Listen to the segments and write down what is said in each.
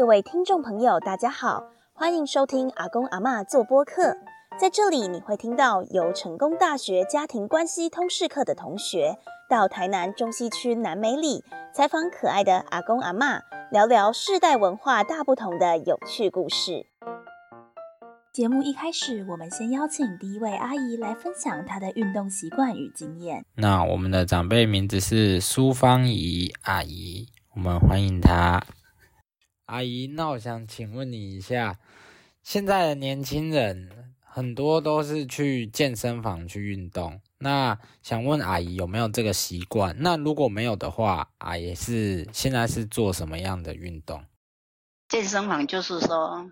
各位听众朋友，大家好，欢迎收听阿公阿嬷做播客。在这里，你会听到由成功大学家庭关系通识课的同学到台南中西区南美里采访可爱的阿公阿嬷，聊聊世代文化大不同的有趣故事。节目一开始，我们先邀请第一位阿姨来分享她的运动习惯与经验。那我们的长辈名字是苏芳怡阿姨，我们欢迎她。阿姨，那我想请问你一下，现在的年轻人很多都是去健身房去运动，那想问阿姨有没有这个习惯？那如果没有的话，阿姨是现在是做什么样的运动？健身房就是说。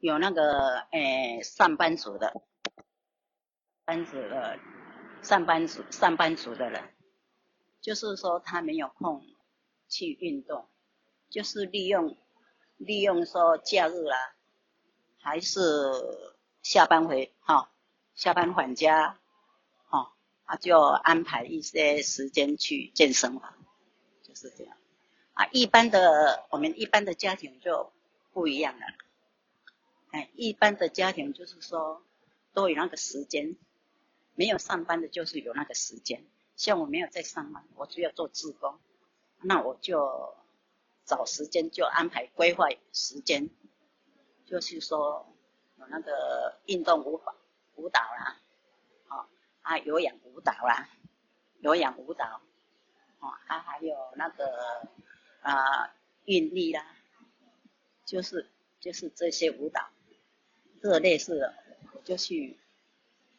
有那个诶，上班族的，班子的，上班族上班族的人，就是说他没有空去运动，就是利用利用说假日啦，还是下班回哈，下班返家，哈，他就安排一些时间去健身房，就是这样。啊，一般的我们一般的家庭就不一样了。哎，一般的家庭就是说都有那个时间，没有上班的就是有那个时间。像我没有在上班，我就要做自工，那我就找时间就安排规划时间，就是说有那个运动舞舞蹈啦，哦啊有氧舞蹈啦，有氧舞蹈，哦啊还有那个啊韵律啦，就是就是这些舞蹈。这类似的，我就去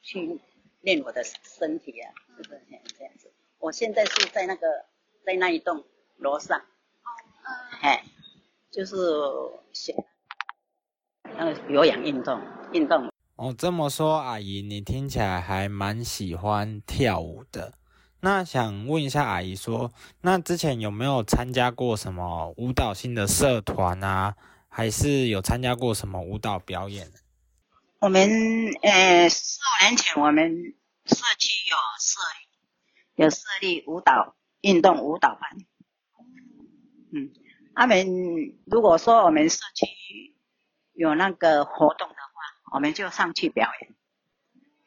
去练我的身体啊，是不是这样子？我现在是在那个在那一栋楼上，哎，就是学那个有氧运动运动。哦，这么说，阿姨，你听起来还蛮喜欢跳舞的。那想问一下阿姨，说那之前有没有参加过什么舞蹈性的社团啊？还是有参加过什么舞蹈表演？我们呃四五年前，我们社区有设有设立舞蹈运动舞蹈班。嗯，他们如果说我们社区有那个活动的话，我们就上去表演。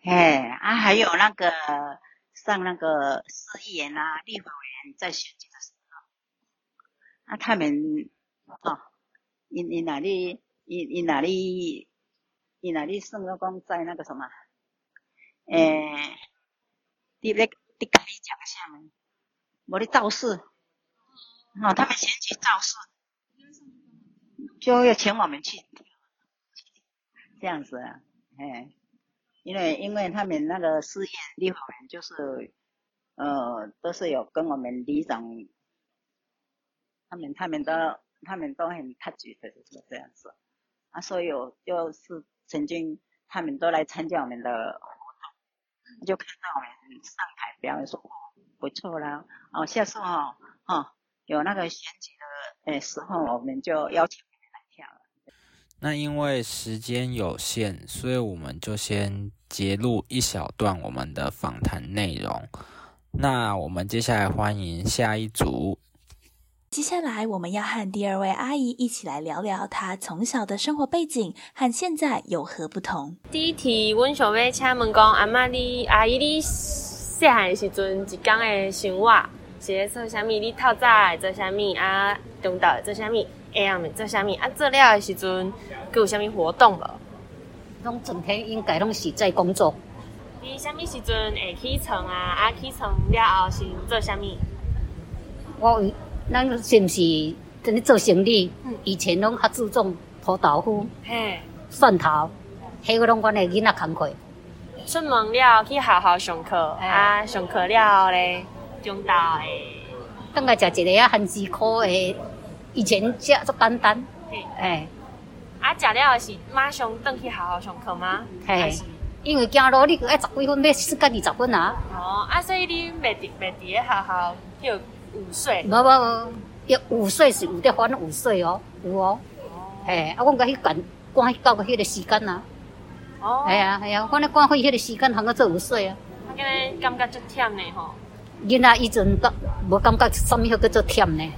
哎，啊，还有那个上那个市议员啊、立法委员在选举的时候，啊，他们哦，你你哪里，你你哪里？你哪里圣乐公在那个什么？诶，你咧你家里讲下面，我的造势，哦，他们先去造势，就要请我们去，这样子啊，哎，因为因为他们那个事业立法员就是，呃，都是有跟我们里长，他们他们都他们都很客气的，就是这样子，啊，所以我就是。曾经他们都来参加我们的活动，就看到我们上台表演，说不错啦。哦，下次哦，哦，有那个选举的诶时候，我们就邀请你们来跳了。那因为时间有限，所以我们就先截录一小段我们的访谈内容。那我们接下来欢迎下一组。接下来，我们要和第二位阿姨一起来聊聊她从小的生活背景和现在有何不同。第一题，阮想要请问讲，阿妈你阿姨你细汉时阵一天的生活是咧做啥物？你透早做啥物？啊，中昼做啥物？下暗做啥物？啊，做了的时阵，佮有啥物活动无？拢整天应该拢是在工作。你啥物时阵会起床啊？啊，起床了后是做啥物？我。咱是毋是跟你做生意？以前拢较注重土豆腐、嘿蒜头，迄个拢阮的囡仔工课。出门了去学校上课，啊，上课了后咧，中大诶，等下食一个啊番薯烤诶。以前食足简单，哎，啊，食了是马上转去学校上课吗？嘿，因为走路你爱十几分，要四到二十分啊。哦，啊，所以你未伫未伫咧学校就。五岁，无无无，要五岁是有得翻五岁哦，有哦，嘿，啊，我甲迄赶赶到个迄个时间啊，哦，系啊系啊，我咧赶去迄个时间，通个做五岁啊，啊，今日感觉足忝呢吼，囡仔以前都无感觉啥物叫做忝呢，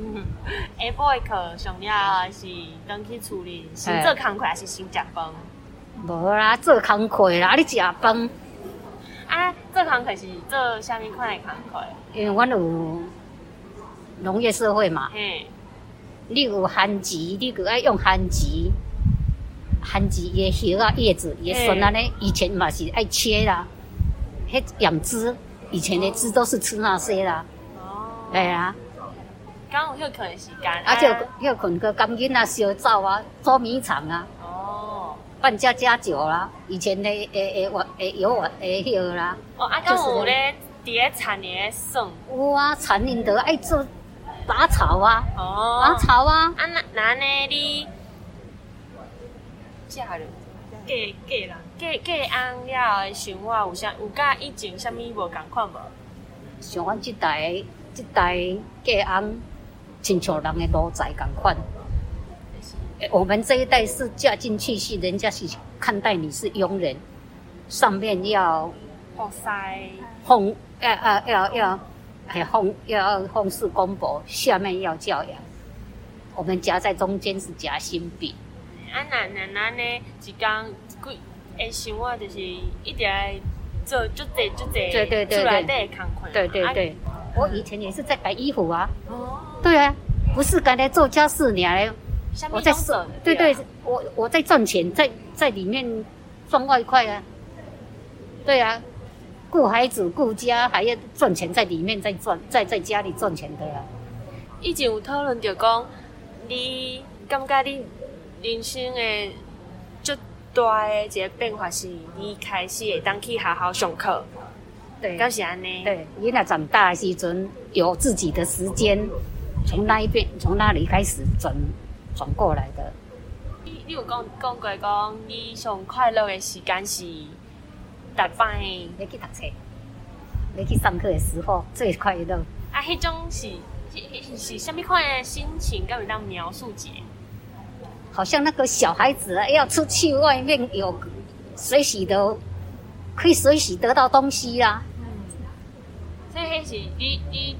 下晡的课上了还是等去处理先做工课还是先食饭？无啦，做工课啦，你食饭。啊，做工课是做啥物款的工课？因为阮有农业社会嘛，嘿，你有番薯，你就爱用番薯，番薯叶叶啊叶子也笋啊咧，以前嘛是爱切啦，迄养殖，以前的猪都是吃那些啦。哦，哎呀，刚有休困的时间，啊就休困个甘囡啊烧灶啊，捉迷藏啊。哦半家家酒啦，以前的诶诶我诶有我诶迄个啦。哦，啊，刚有咧伫咧田里种。有啊，田里头爱做拔草啊。哦。拔草啊。啊那那呢你嫁人嫁嫁啦，嫁嫁翁了的生活有啥有甲以前啥物无共款无？像阮即代即代嫁翁，亲像人的奴才共款。我们这一代是嫁进去是人家是看待你是佣人，上面要奉塞奉要要要要还奉要奉事公婆，下面要教养。我们夹在中间是夹心饼。啊，那那那呢？一讲几诶，生活就是一直做就这就这，对对对对，对对对。我以前也是在改衣服啊。哦。对啊，不是刚才做家事你还。我在做，对对，我我在赚钱，在在里面赚外快啊，对啊，顾孩子顾家还要赚钱，在里面在赚，在在家里赚钱的啊。以前有讨论着讲，你感觉你人生的最大的一个变化是，你开始会当去好好上课，对，到是安尼，对，你那长大的时阵有自己的时间，从那一边从那里开始转。转过来的。你你有讲讲过讲，你上快乐的时间是大班，你去读册，你去上课的时候最快乐。啊，迄种是是是什么款的心情？敢有当描述者？好像那个小孩子要出去外面有随时的，可以随时得到东西啦。嗯，所以迄是你你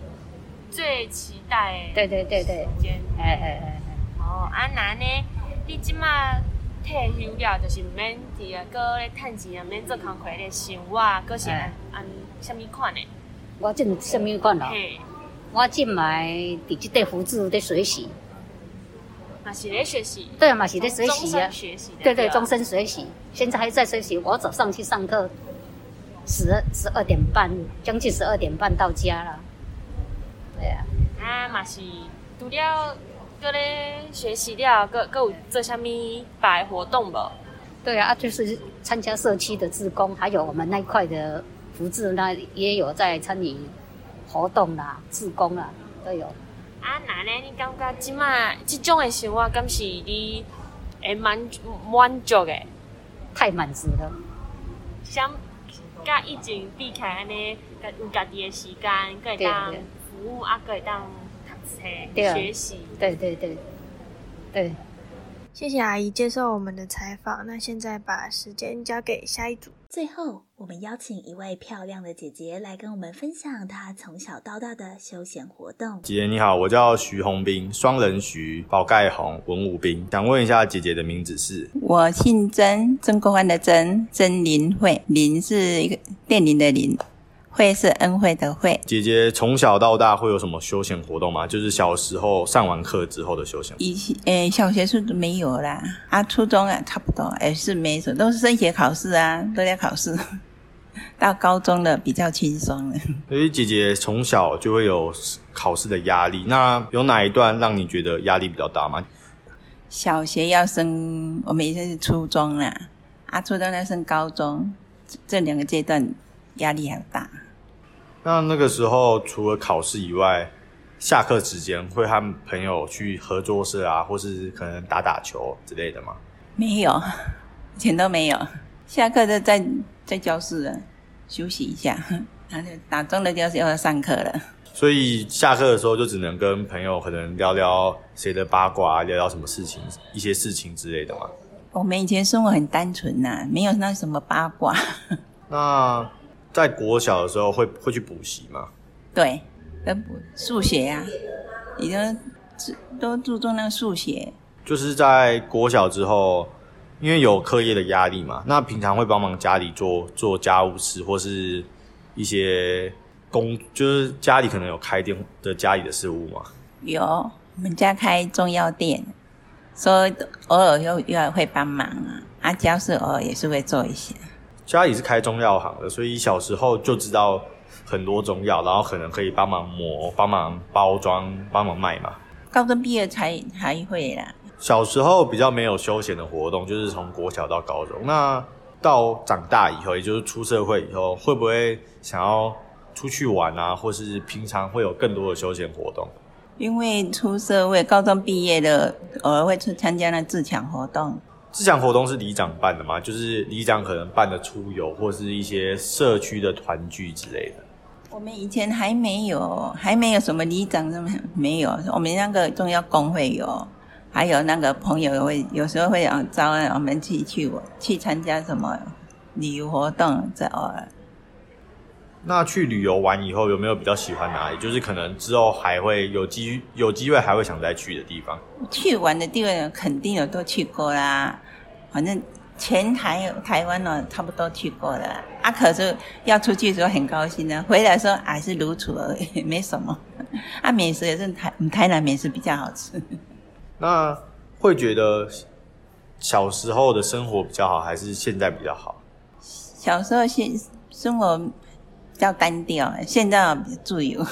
最期待的。对对对对。时间，哎哎哎。哦，啊那呢？你即马退休了，就是毋免伫个搁咧趁钱，毋免做工课咧生活，搁是按按什么款的？我正什么款咯？我正卖伫即块福字咧学习。嘛是咧学习？对啊，嘛是咧学习啊。学习。对对，终身学习。现在还在学习。我早上去上课，十十二点半，将近十二点半到家了。对啊。啊，嘛是除了。搁咧学习了，搁搁有做虾米摆活动无？对啊，就是参加社区的志工，还有我们那块的福智，那也有在参与活动啦、志工啦，都有。啊，那呢？你感觉即马即种的生活，敢是你会满满足诶？太满足了。想甲以前比起来安尼，有家己的时间，可以当服务，啊，可以当。学习，对对对，对。谢谢阿姨接受我们的采访。那现在把时间交给下一组。最后，我们邀请一位漂亮的姐姐来跟我们分享她从小到大的休闲活动。姐姐你好，我叫徐红斌，双人徐，宝盖红，文武兵。想问一下姐姐的名字是？我姓曾，曾国藩的曾，曾林慧，林是一个电铃的林。会是恩惠的惠。姐姐从小到大会有什么休闲活动吗？就是小时候上完课之后的休闲。以前诶，小学是没有啦，啊，初中啊，差不多也是没什么，都是升学考试啊，都在考试。到高中了比较轻松了。所以姐姐从小就会有考试的压力，那有哪一段让你觉得压力比较大吗？小学要升，我们以前是初中啦，啊，初中要升高中，这两个阶段压力很大。那那个时候，除了考试以外，下课时间会和朋友去合作社啊，或是可能打打球之类的吗？没有，以前都没有。下课就在在教室了，休息一下，然后打钟的教室又要上课了。所以下课的时候就只能跟朋友可能聊聊谁的八卦，聊聊什么事情，一些事情之类的嘛。我们以前生活很单纯呐，没有那什么八卦。那。在国小的时候会会去补习吗？对，要补数学呀，已经都注重那个数学。就是在国小之后，因为有课业的压力嘛，那平常会帮忙家里做做家务事，或是一些工，就是家里可能有开店的家里的事务嘛。有，我们家开中药店，所以偶尔又又会帮忙啊。啊，家事偶尔也是会做一些。家里是开中药行的，所以小时候就知道很多中药，然后可能可以帮忙磨、帮忙包装、帮忙卖嘛。高中毕业才才会啦。小时候比较没有休闲的活动，就是从国小到高中。那到长大以后，也就是出社会以后，会不会想要出去玩啊，或是平常会有更多的休闲活动？因为出社会，高中毕业了，偶尔会去参加那自强活动。自强活动是里长办的吗？就是里长可能办的出游，或是一些社区的团聚之类的。我们以前还没有，还没有什么里长什么没有。我们那个重要工会有。还有那个朋友会有时候会招我们去去去参加什么旅游活动，这偶尔。那去旅游完以后有没有比较喜欢哪里？就是可能之后还会有机有机会还会想再去的地方。去玩的地方肯定有都去过啦，反正全台台湾呢差不多去过了。啊，可是要出去的时候很高兴呢，回来说还是如此而已，没什么。啊，美食也是台台南美食比较好吃。那会觉得小时候的生活比较好，还是现在比较好？小时候现生活比较单调，现在比较自由，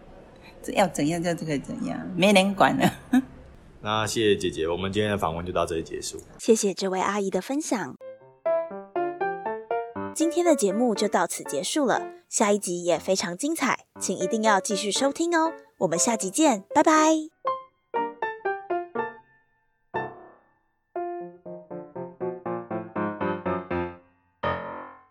要怎样就这个怎样，没人管了。那谢谢姐姐，我们今天的访问就到这里结束。谢谢这位阿姨的分享。今天的节目就到此结束了，下一集也非常精彩，请一定要继续收听哦。我们下集见，拜拜。